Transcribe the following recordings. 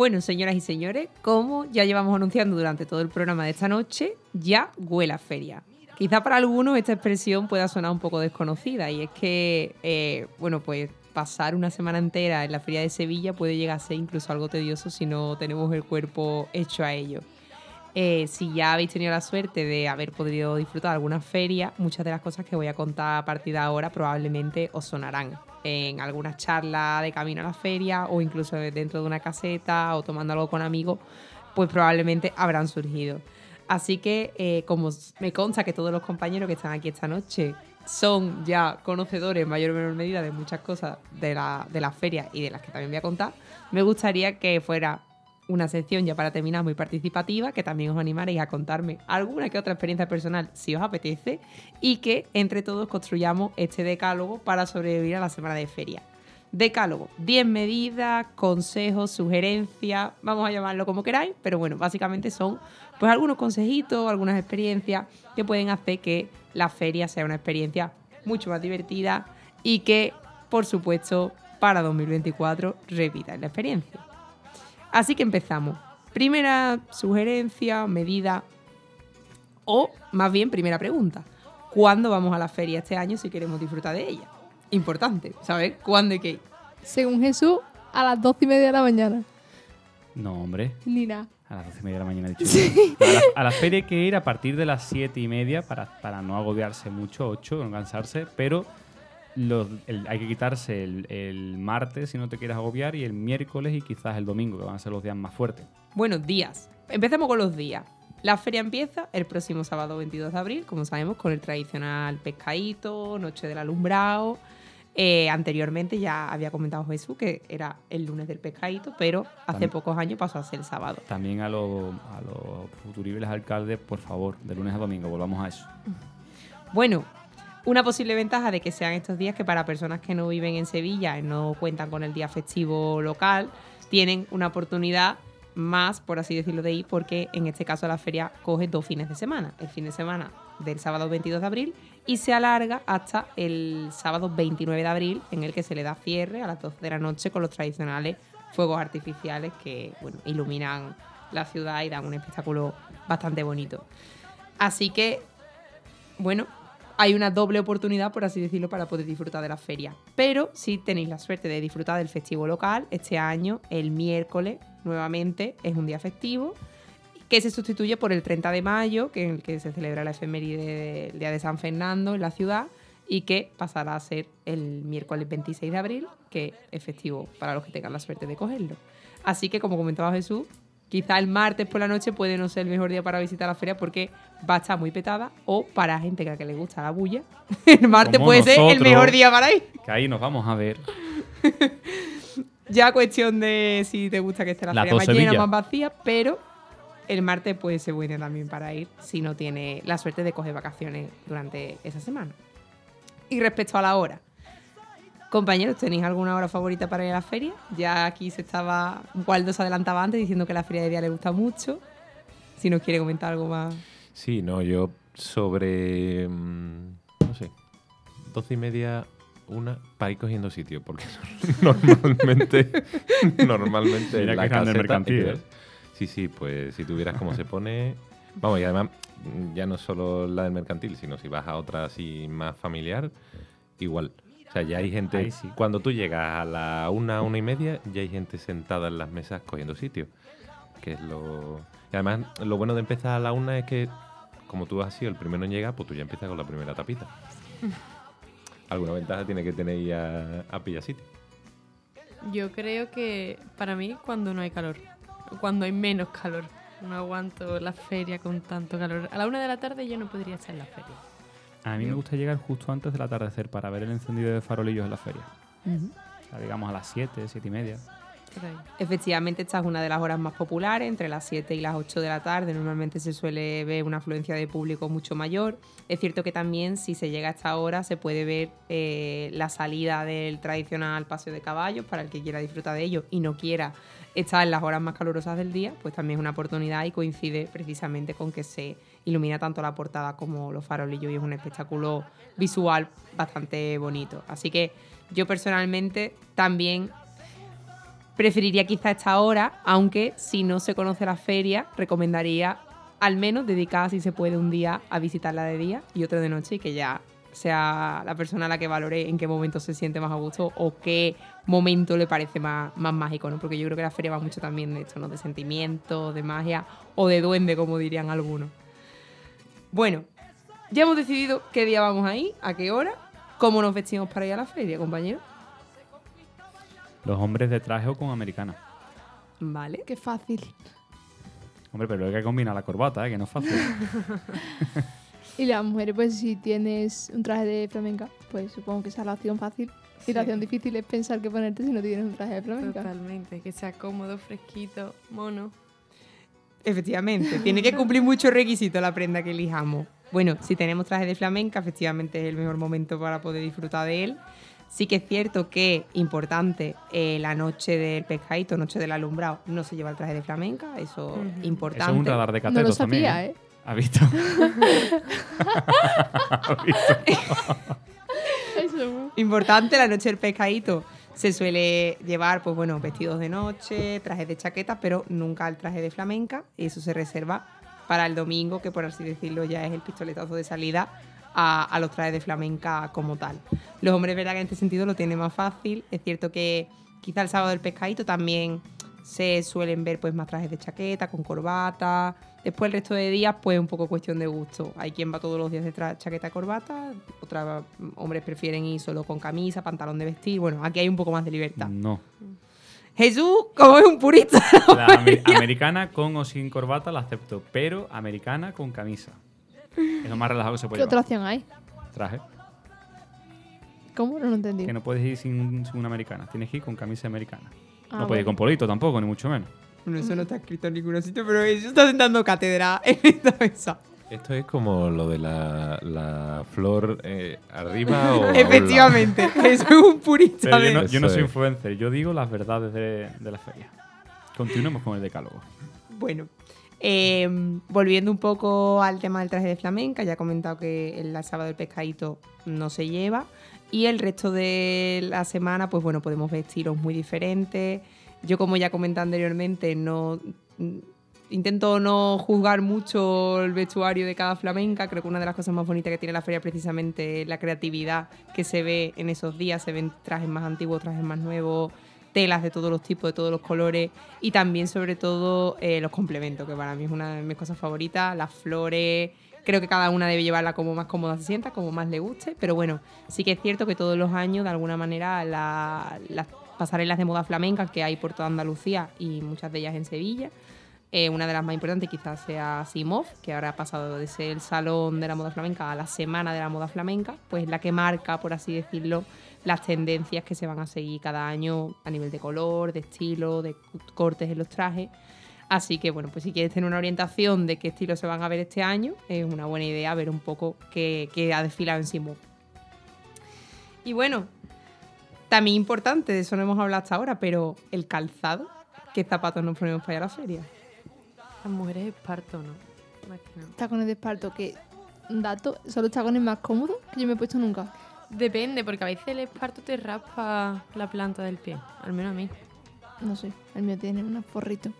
Bueno, señoras y señores, como ya llevamos anunciando durante todo el programa de esta noche, ya huele a feria. Quizá para algunos esta expresión pueda sonar un poco desconocida y es que, eh, bueno, pues pasar una semana entera en la feria de Sevilla puede llegar a ser incluso algo tedioso si no tenemos el cuerpo hecho a ello. Eh, si ya habéis tenido la suerte de haber podido disfrutar de alguna feria, muchas de las cosas que voy a contar a partir de ahora probablemente os sonarán en alguna charla de camino a la feria o incluso dentro de una caseta o tomando algo con amigos, pues probablemente habrán surgido. Así que, eh, como me consta que todos los compañeros que están aquí esta noche son ya conocedores en mayor o menor medida de muchas cosas de la, de la feria y de las que también voy a contar, me gustaría que fuera una sección ya para terminar muy participativa, que también os animaréis a contarme alguna que otra experiencia personal si os apetece y que entre todos construyamos este decálogo para sobrevivir a la semana de feria. Decálogo, 10 medidas, consejos, sugerencias, vamos a llamarlo como queráis, pero bueno, básicamente son pues algunos consejitos, algunas experiencias que pueden hacer que la feria sea una experiencia mucho más divertida y que, por supuesto, para 2024 repita la experiencia. Así que empezamos. Primera sugerencia, medida o más bien primera pregunta. ¿Cuándo vamos a la feria este año si queremos disfrutar de ella? Importante, ¿sabes? ¿Cuándo y qué? Según Jesús, a las doce y media de la mañana. No, hombre. Ni nada. A las doce y media de la mañana he dicho. A, la, feria hay que ir a partir de las siete y media para, para no agobiarse mucho, ocho, no cansarse, pero hay que quitarse el, martes si no te quieres agobiar y el miércoles y quizás el domingo, que van a ser los días más fuertes. Buenos días. Empecemos con los días. La feria empieza el próximo sábado 22 de abril, como sabemos, con el tradicional pescadito, noche del alumbrado. Eh, anteriormente ya había comentado Jesús que era el lunes del pescadito, pero hace pocos años pasó a ser el sábado. También a, los a los futuribles alcaldes, por favor, de lunes a domingo, volvamos a eso. Bueno, una posible ventaja de que sean estos días que para personas que no viven en Sevilla y no cuentan con el día festivo local, tienen una oportunidad más, por así decirlo, de ir, porque en este caso la feria coge dos fines de semana. El fin de semana del sábado 22 de abril y se alarga hasta el sábado 29 de abril, en el que se le da cierre a las 12 de la noche con los tradicionales fuegos artificiales que bueno, iluminan la ciudad y dan un espectáculo bastante bonito. Así que, bueno, hay una doble oportunidad, por así decirlo, para poder disfrutar de la feria. Pero si tenéis la suerte de disfrutar del festivo local, este año, el miércoles, nuevamente, es un día festivo que se sustituye por el 30 de mayo, que en el que se celebra la efeméride del Día de San Fernando en la ciudad, y que pasará a ser el miércoles 26 de abril, que es festivo para los que tengan la suerte de cogerlo. Así que, como comentaba Jesús, quizá el martes por la noche puede no ser el mejor día para visitar la feria porque va a estar muy petada o para gente que, a que le gusta la bulla, el martes puede ser el mejor día para ir. Que ahí nos vamos a ver. ya cuestión de si te gusta que esté la, feria más llena, más vacía, pero el martes puede ser bueno también para ir si no tiene la suerte de coger vacaciones durante esa semana. Y respecto a la hora, Compañeros, ¿tenéis alguna hora favorita para ir a la feria? Ya aquí se estaba, Waldo se adelantaba antes diciendo que la feria de día le gusta mucho. Si nos quiere comentar algo más. Sí, no, yo sobre, mm, no sé, doce y media, una, para ir cogiendo sitio, porque normalmente, normalmente en la caseta, mercantil, ¿eh? Sí, sí, pues si tuvieras cómo se pone... Vamos, y además ya no solo la del mercantil, sino si vas a otra así más familiar, igual. O sea, ya hay gente. Cuando tú llegas a la una, una y media, ya hay gente sentada en las mesas cogiendo sitio. Que es lo. Y además, lo bueno de empezar a la una es que, como tú has sido el primero en llegar, pues tú ya empiezas con la primera tapita. Alguna ventaja tiene que tener ya a, pillar sitio. Yo creo que para mí, cuando no hay calor, cuando hay menos calor, no aguanto la feria con tanto calor. A la una de la tarde yo no podría estar en la feria. A mí me gusta llegar justo antes del atardecer para ver el encendido de farolillos en la feria. o sea, digamos a las 7, 7 y media. Efectivamente, esta es una de las horas más populares, entre las 7 y las 8 de la tarde. Normalmente se suele ver una afluencia de público mucho mayor. Es cierto que también, si se llega a esta hora, se puede ver eh, la salida del tradicional paseo de caballos para el que quiera disfrutar de ello y no quiera estar en las horas más calurosas del día, pues también es una oportunidad y coincide precisamente con que se ilumina tanto la portada como los farolillos y es un espectáculo visual bastante bonito. Así que yo personalmente también preferiría quizá esta hora, aunque si no se conoce la feria, recomendaría al menos dedicar, si se puede, un día a visitarla de día y otro de noche y que ya sea la persona a la que valore en qué momento se siente más a gusto o qué momento le parece más, más mágico, ¿no? Porque yo creo que la feria va mucho también de esto, ¿no? De sentimiento, de magia o de duende, como dirían algunos. Bueno, ya hemos decidido qué día vamos a ir, a qué hora, cómo nos vestimos para ir a la feria, compañero. Los hombres de traje o con americana. Vale. Qué fácil. Hombre, pero hay que combinar la corbata, ¿eh? que no es fácil. Y las mujeres, pues si tienes un traje de flamenca, pues supongo que esa es la opción fácil. Y la opción difícil es pensar qué ponerte si no tienes un traje de flamenca. Totalmente, que sea cómodo, fresquito, mono. Efectivamente, tiene que cumplir muchos requisitos la prenda que elijamos. Bueno, si tenemos traje de flamenca, efectivamente es el mejor momento para poder disfrutar de él. Sí que es cierto que, importante, eh, la noche del pescadito, noche del alumbrado, no se lleva el traje de flamenca, eso es importante. Eso es un radar de No lo catetos sabía, también. ¿eh? ¿Has visto? ¿Has visto? Importante, la noche del pescadito se suele llevar, pues bueno, vestidos de noche, trajes de chaqueta, pero nunca el traje de flamenca. Y eso se reserva para el domingo, que por así decirlo ya es el pistoletazo de salida a, los trajes de flamenca como tal. Los hombres, verdad que en este sentido lo tienen más fácil. Es cierto que quizá el sábado del pescadito también se suelen ver pues más trajes de chaqueta, con corbata. Después el resto de días, pues un poco cuestión de gusto. Hay quien va todos los días de chaqueta, corbata, otros hombres prefieren ir solo con camisa, pantalón de vestir. Bueno, aquí hay un poco más de libertad. No. Jesús, como es un purista, La amer- americana con o sin corbata la acepto, pero americana con camisa. Es lo más relajado que se puede ¿Qué otra opción hay? Traje. ¿Cómo? No lo entendí. Que no puedes ir sin, sin una americana. Tienes que ir con camisa americana. Ah, no puedes ir con polito tampoco, ni mucho menos. Bueno, eso no está escrito en ningún sitio, pero Jesús está sentando cátedra en esta mesa. Esto es como lo de la, la flor eh, arriba o. Efectivamente, es un purista Pero yo no, yo no Eso soy influencer, yo digo las verdades de, de la feria. Continuemos con el decálogo. Bueno, eh, volviendo un poco al tema del traje de flamenca, ya he comentado que el sábado del pescadito no se lleva. Y el resto de la semana, pues bueno, podemos ver estilos muy diferentes. Yo, como ya comenté anteriormente, no mm, intento no juzgar mucho el vestuario de cada flamenca. Creo que una de las cosas más bonitas que tiene la feria precisamente la creatividad que se ve en esos días. Se ven trajes más antiguos, trajes más nuevos, telas de todos los tipos, de todos los colores y también sobre todo eh, los complementos, que para mí es una de mis cosas favoritas, las flores. Creo que cada una debe llevarla como más cómoda se sienta, como más le guste, pero bueno, sí que es cierto que todos los años, de alguna manera, la- las pasarelas de moda flamenca que hay por toda Andalucía y muchas de ellas en Sevilla, eh, una de las más importantes quizás sea Simov, que ahora ha pasado de ser el salón de la moda flamenca a la semana de la moda flamenca, pues la que marca, por así decirlo, las tendencias que se van a seguir cada año a nivel de color, de estilo, de cortes en los trajes. Así que bueno, pues si quieres tener una orientación de qué estilos se van a ver este año, es una buena idea ver un poco qué, qué ha desfilado en Simov. Y bueno, también importante, de eso no hemos hablado hasta ahora, pero el calzado, ¿qué zapatos nos ponemos para ir a la feria? Las mujeres es parto, ¿no? Más que nada. Tacones de esparto, que un dato, son los tacones más cómodos que yo me he puesto nunca. Depende, porque a veces el esparto te raspa la planta del pie, al menos a mí. No sé, el mío tiene unos forritos.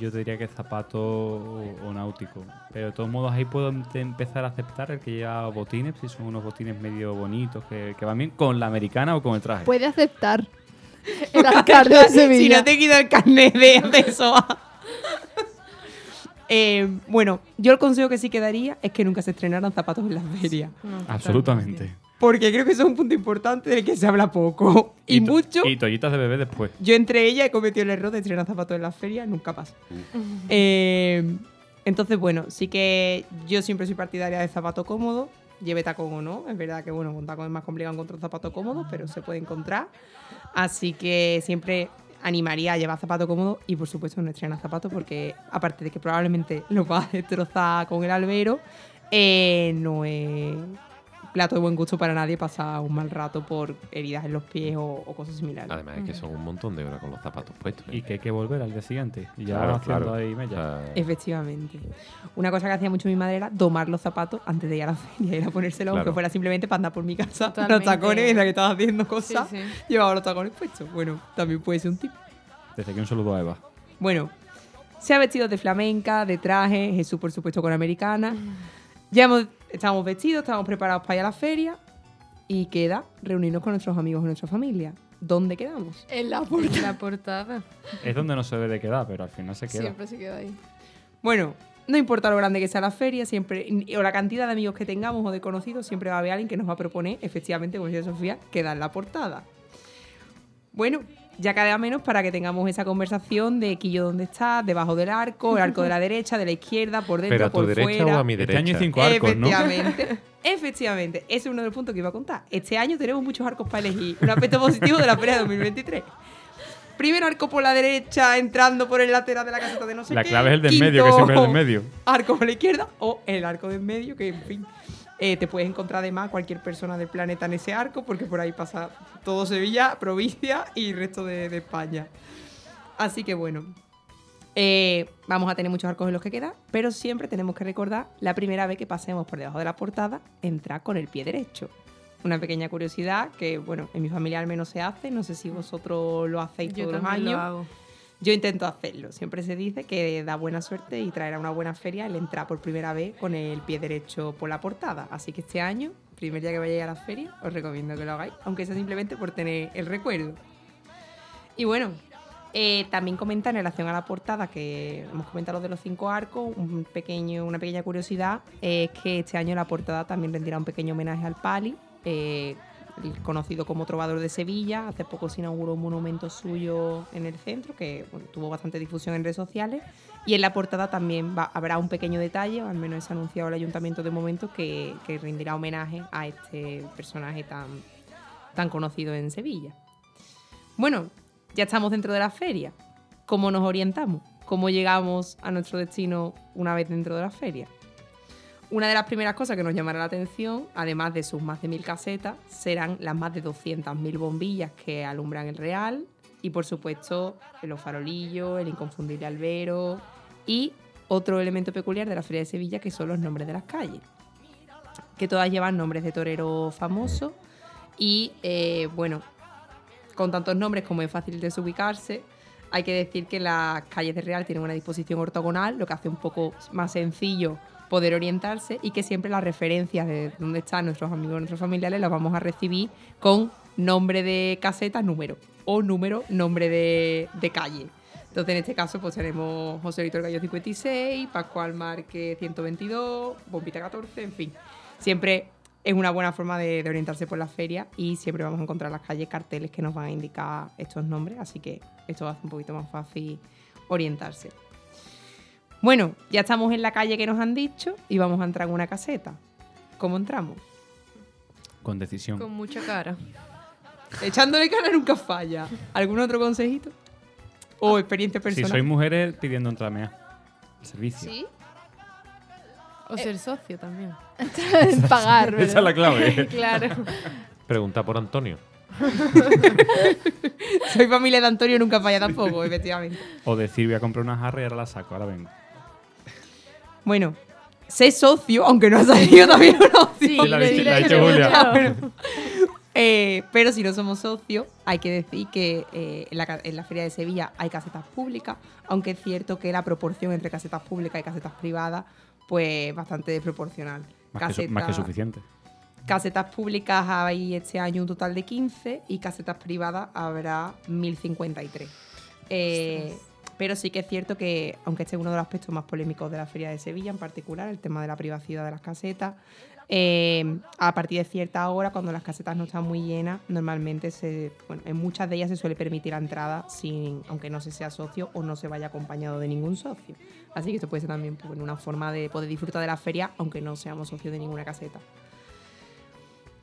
Yo te diría que zapato o, o náutico. Pero de todos modos ahí puedo em- empezar a aceptar el que lleva botines, si son unos botines medio bonitos, que, que van bien con la americana o con el traje. Puede aceptar el alcalde de si no te quito el carnet de a- Eh, bueno, yo el consejo que sí quedaría es que nunca se estrenaran zapatos en las ferias. No, Absolutamente. totalmente. Porque creo que eso es un punto importante del que se habla poco. Y, mucho. Y toallitas de bebé después. Yo entre ellas he cometido el error de estrenar zapatos en las ferias, nunca pasa. Eh, entonces, bueno, sí que yo siempre soy partidaria de zapato cómodo, lleve tacón o no. Es verdad que, bueno, con tacón es más complicado encontrar zapato cómodo, pero se puede encontrar. Así que siempre animaría a llevar zapato cómodo y, por supuesto, no estrenar zapatos porque, aparte de que probablemente los va a destrozar con el albero, eh, no es plato de buen gusto para nadie pasar un mal rato por heridas en los pies o, o cosas similares. Además es que son un montón de horas con los zapatos puestos. ¿eh? Y que hay que volver al día siguiente. Y ya Claro, haciendo claro. ahí mella. sea, Efectivamente. Una cosa que hacía mucho mi madre era domar los zapatos antes de ir a la feria, ir a ponérselos, Claro. aunque fuera simplemente para andar por mi casa, los tacones, mientras que estaba haciendo Sí, cosas, sí. llevaba los tacones puestos. Bueno, también puede ser un tip. Desde aquí un saludo a Eva. Bueno, se ha vestido de flamenca, de traje, Jesús por supuesto con americana. Ya hemos, estamos vestidos, estamos preparados para ir a la feria y queda reunirnos con nuestros amigos y nuestra familia. ¿Dónde quedamos? En la puerta. La portada. Es donde no se debe de quedar, pero al final se queda. Siempre se queda ahí. Bueno, no importa lo grande que sea la feria, siempre o la cantidad de amigos que tengamos o de conocidos, siempre va a haber alguien que nos va a proponer, efectivamente, como decía Sofía, quedar en la portada. Bueno, ya queda menos para que tengamos esa conversación de Quillo dónde está, debajo del arco, el arco de la derecha, de la izquierda, por dentro, ¿Pero a tu por derecha fuera. o a mi Este derecha? año hay cinco arcos, ¿no? Efectivamente. Efectivamente. Ese es uno de los puntos que iba a contar. Este año tenemos muchos arcos para elegir. Un aspecto positivo de la feria de 2023. Primer arco por la derecha, entrando por el lateral de la caseta de no sé La qué. clave es el del Quinto medio, que siempre es el del medio. Arco por la izquierda o el arco del medio, que en fin. Eh, te puedes encontrar además cualquier persona del planeta en ese arco, porque por ahí pasa todo Sevilla, provincia y resto de, de España. Así que bueno, eh, vamos a tener muchos arcos en los que queda, pero siempre tenemos que recordar la primera vez que pasemos por debajo de la portada, entrar con el pie derecho. Una pequeña curiosidad que, bueno, en mi familia al menos se hace, no sé si vosotros lo hacéis Yo todos los años. lo hago. Yo intento hacerlo. Siempre se dice que da buena suerte y traerá una buena feria el entrar por primera vez con el pie derecho por la portada. Así que este año, primer día que vayáis a la feria, os recomiendo que lo hagáis, aunque sea simplemente por tener el recuerdo. Y bueno, eh, también comentar en relación a la portada, que hemos comentado lo de los cinco arcos, un pequeño, una pequeña curiosidad es que este año la portada también rendirá un pequeño homenaje al Pali, eh, conocido como trovador de Sevilla. Hace poco se inauguró un monumento suyo en el centro que tuvo bastante difusión en redes sociales. Y en la portada también habrá un pequeño detalle, al menos es anunciado el ayuntamiento de momento, que, que rendirá homenaje a este personaje tan, tan conocido en Sevilla. Bueno, ya estamos dentro de la feria. ¿Cómo nos orientamos? ¿Cómo llegamos a nuestro destino una vez dentro de la feria? Una de las primeras cosas que nos llamará la atención, además de sus más de mil casetas, serán las más de 200.000 bombillas que alumbran el Real y, por supuesto, los farolillos, el inconfundible albero y otro elemento peculiar de la Feria de Sevilla que son los nombres de las calles, que todas llevan nombres de toreros famosos y, eh, bueno, con tantos nombres como es fácil desubicarse, hay que decir que las calles de Real tienen una disposición ortogonal, lo que hace un poco más sencillo poder orientarse y que siempre las referencias de dónde están nuestros amigos, nuestros familiares, las vamos a recibir con nombre de caseta, número, o número, nombre de, calle. Entonces, en este caso, pues tenemos José Víctor Gallo 56, Pascual Márquez 122, Bombita 14, en fin. Siempre es una buena forma de, orientarse por la feria y siempre vamos a encontrar en las calles carteles que nos van a indicar estos nombres, así que esto hacer un poquito más fácil orientarse. Bueno, ya estamos en la calle que nos han dicho y vamos a entrar en una caseta. ¿Cómo entramos? Con decisión. Con mucha cara. Echándole cara nunca falla. ¿Algún otro consejito? O experiencia Si personal. sois mujeres, pidiendo entrarme a servicio. Sí. O ser socio también. Pagar, Esa es ¿verdad? la clave. claro. Pregunta por Antonio. Soy familia de Antonio, nunca falla tampoco, efectivamente. o decir, voy a comprar una jarra y ahora la saco, ahora vengo. Bueno, sé socio, aunque no ha salido también una opción. Sí, la. Julia. Bueno. Eh, pero si no somos socios, hay que decir que eh, en, la, ca- en la Feria de Sevilla hay casetas públicas, aunque es cierto que la proporción entre casetas públicas y casetas privadas, pues bastante desproporcional. Más, que, más que suficiente. Casetas públicas hay este año un total de 15 y casetas privadas habrá 1053. Eh, pero sí que es cierto que, aunque este es uno de los aspectos más polémicos de la Feria de Sevilla, en particular, el tema de la privacidad de las casetas, eh, a partir de cierta hora, cuando las casetas no están muy llenas, normalmente se, en muchas de ellas se suele permitir la entrada, sin, aunque no se sea socio o no se vaya acompañado de ningún socio. Así que esto puede ser también pues, una forma de poder disfrutar de la feria, aunque no seamos socios de ninguna caseta.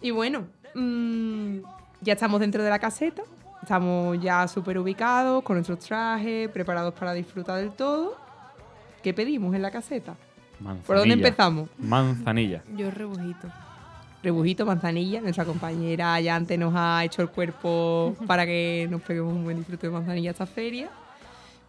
Y bueno, mm, ya estamos dentro de la caseta, estamos ya súper ubicados, con nuestros trajes, preparados para disfrutar del todo. ¿Qué pedimos en la caseta? Manzanilla. ¿Por dónde empezamos? Manzanilla. Yo rebujito. rebujito, manzanilla. Nuestra compañera ya antes nos ha hecho el cuerpo para que nos peguemos un buen disfrute de manzanilla esta feria.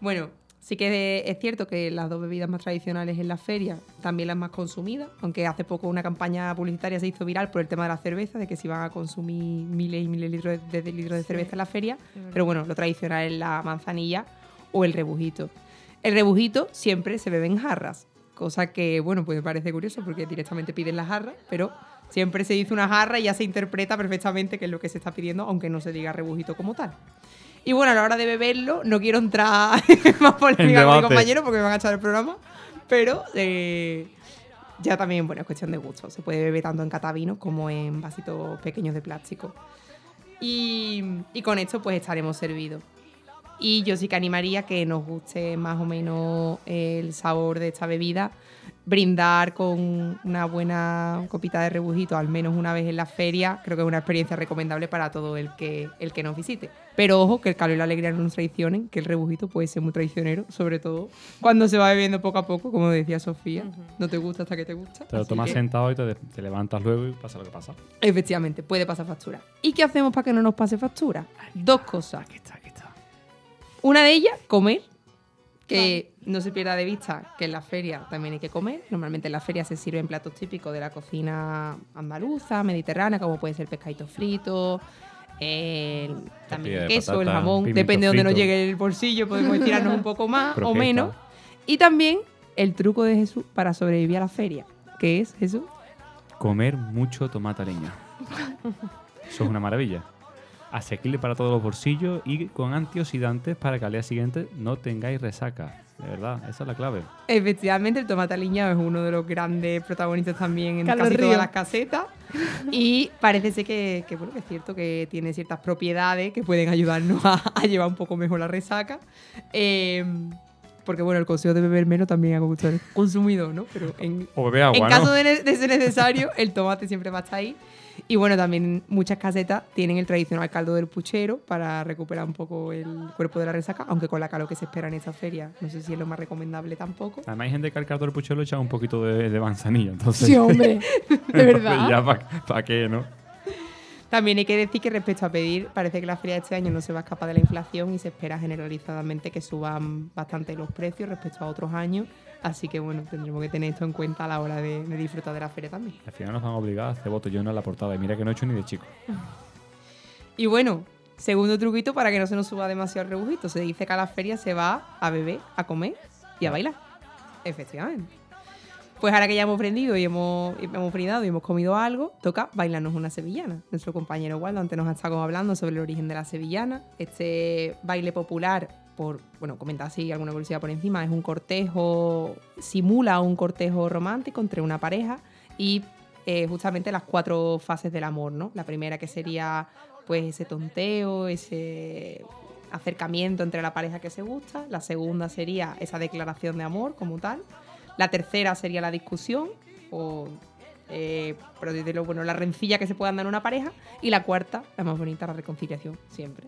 Bueno, sí que es cierto que las dos bebidas más tradicionales en la feria, también las más consumidas, aunque hace poco una campaña publicitaria se hizo viral por el tema de la cerveza, de que se iban a consumir miles y miles de litros de, de litros de cerveza en la feria. Pero bueno, lo tradicional es la manzanilla o el rebujito. El rebujito siempre se bebe en jarras, cosa que, bueno, pues me parece curioso porque directamente piden la jarra, pero siempre se dice una jarra y ya se interpreta perfectamente qué es lo que se está pidiendo, aunque no se diga rebujito como tal. Y bueno, a la hora de beberlo, no quiero entrar más polémica con mi compañero porque me van a echar el programa, pero eh, ya también, bueno, es cuestión de gusto. Se puede beber tanto en catavino como en vasitos pequeños de plástico. Y, y con esto pues estaremos servidos. Y yo sí que animaría que nos guste más o menos el sabor de esta bebida, brindar con una buena copita de rebujito al menos una vez en la feria, creo que es una experiencia recomendable para todo el que, el que nos visite. Pero ojo, que el calor y la alegría no nos traicionen, que el rebujito puede ser muy traicionero, sobre todo cuando se va bebiendo poco a poco, como decía Sofía. No te gusta hasta que te gusta. Te lo tomas sentado y te, te, levantas luego y pasa lo que pasa. Efectivamente, puede pasar factura. ¿Y qué hacemos para que no nos pase factura? Dos cosas. Aquí está, aquí está. Una de ellas, comer. Que no se pierda de vista que en la feria también hay que comer. Normalmente en la feria se sirven platos típicos de la cocina andaluza, mediterránea, como puede ser pescadito frito, el, también el queso, patata, el jamón. Depende de donde nos llegue el bolsillo, podemos estirarnos un poco más o menos. Y también el truco de Jesús para sobrevivir a la feria. ¿Qué es, Jesús? Comer mucho tomate leña. Eso es una maravilla. Asequible para todos los bolsillos y con antioxidantes para que al día siguiente no tengáis resaca. De verdad, esa es la clave. Efectivamente, el tomate aliñado es uno de los grandes protagonistas también en casi todas las casetas. Y parece ser que, que, bueno, que es cierto que tiene ciertas propiedades que pueden ayudarnos a, a llevar un poco mejor la resaca. Eh, porque, bueno, el consejo de beber menos también ha gustado consumidor, ¿no? Pero en, O bebe agua, en ¿no? caso de, ne- de ser necesario, el tomate siempre va a estar ahí. Y bueno, también muchas casetas tienen el tradicional caldo del puchero para recuperar un poco el cuerpo de la resaca, aunque con la calor que se espera en esta feria, no sé si es lo más recomendable tampoco. Además hay gente que al caldo del puchero le echa un poquito de, de manzanilla. Entonces, Sí, hombre. De verdad. ya para qué, ¿no? También hay que decir que respecto a pedir, parece que la feria de este año no se va a escapar de la inflación y se espera generalizadamente que suban bastante los precios respecto a otros años. Así que bueno, tendremos que tener esto en cuenta a la hora de, de disfrutar de la feria también. Al final nos van a obligar a hacer botellones a la portada. Y mira que no he hecho ni de chico. Y bueno, segundo truquito para que no se nos suba demasiado el rebujito. Se dice que a la feria se va a beber, a comer y a bailar. Efectivamente. Pues ahora que ya hemos aprendido y hemos, hemos brindado y hemos comido algo, toca bailarnos una sevillana. Nuestro compañero Waldo antes nos ha estado hablando sobre el origen de la sevillana. Este baile popular, por, bueno, comentar así alguna curiosidad por encima, es un cortejo, simula un cortejo romántico entre una pareja y eh, justamente las cuatro fases del amor, ¿no? La primera que sería pues ese tonteo, ese acercamiento entre la pareja que se gusta. La segunda sería esa declaración de amor como tal. La tercera sería la discusión o, eh, por así decirlo, bueno, la rencilla que se pueda dar en una pareja. Y la cuarta, la más bonita, la reconciliación, siempre.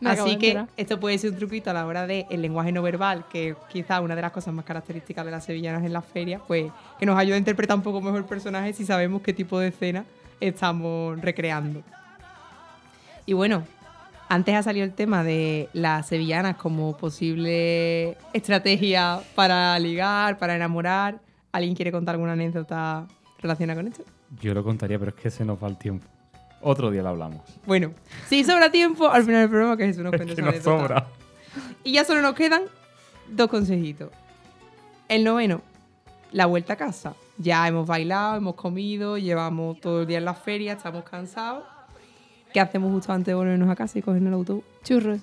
Me Así de que esto puede ser un truquito a la hora del lenguaje no verbal, que quizá una de las cosas más características de las sevillanas en las ferias, pues que nos ayuda a interpretar un poco mejor el personaje si sabemos qué tipo de escena estamos recreando. Y bueno, antes ha salido el tema de las sevillanas como posible estrategia para ligar, para enamorar. ¿Alguien quiere contar alguna anécdota relacionada con esto? Yo lo contaría, pero es que se nos va el tiempo. Otro día lo hablamos. Bueno, si sobra tiempo, al final del programa que Es que su nos sobra. Y ya solo nos quedan dos consejitos. El noveno, la vuelta a casa. Ya hemos bailado, hemos comido, llevamos todo el día en la feria, estamos cansados. ¿Qué hacemos justo antes de volvernos a casa y cogernos el autobús? Churros.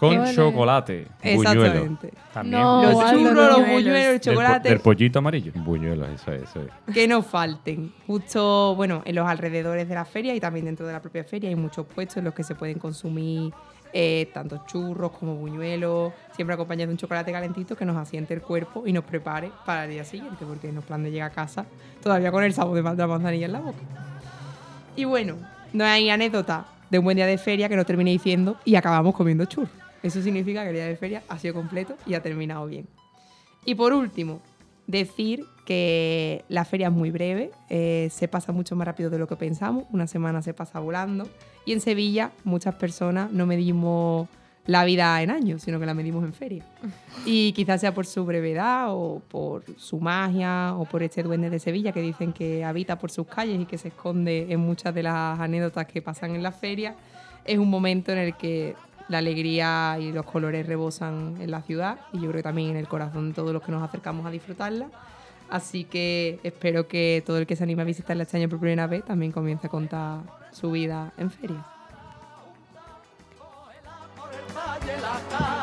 Con Vale. chocolate. Buñuelo. Exactamente. También. No, Los churros, los Buñuelos. el po- chocolate, Del pollito amarillo. Buñuelos, eso es, eso es. que no falten. Justo, bueno, en los alrededores de la feria y también dentro de la propia feria hay muchos puestos en los que se pueden consumir eh, tanto churros como buñuelos, siempre acompañados de un chocolate calentito que nos asiente el cuerpo y nos prepare para el día siguiente, porque no plan de llegar a casa todavía con el sabor de la manzanilla en la boca. Y bueno, no hay anécdota de un buen día de feria que no termine diciendo y acabamos comiendo churros. Eso significa que el día de feria ha sido completo y ha terminado bien. Y por último, Decir que la feria es muy breve, eh, se pasa mucho más rápido de lo que pensamos, una semana se pasa volando y en Sevilla muchas personas no medimos la vida en años, sino que la medimos en feria. Y quizás sea por su brevedad o por su magia o por este duende de Sevilla que dicen que habita por sus calles y que se esconde en muchas de las anécdotas que pasan en la feria. Es un momento en el que la alegría y los colores rebosan en la ciudad y yo creo que también en el corazón de todos los que nos acercamos a disfrutarla. Así que espero que todo el que se anime a visitarla este año por primera vez también comience a contar su vida en feria. Saka.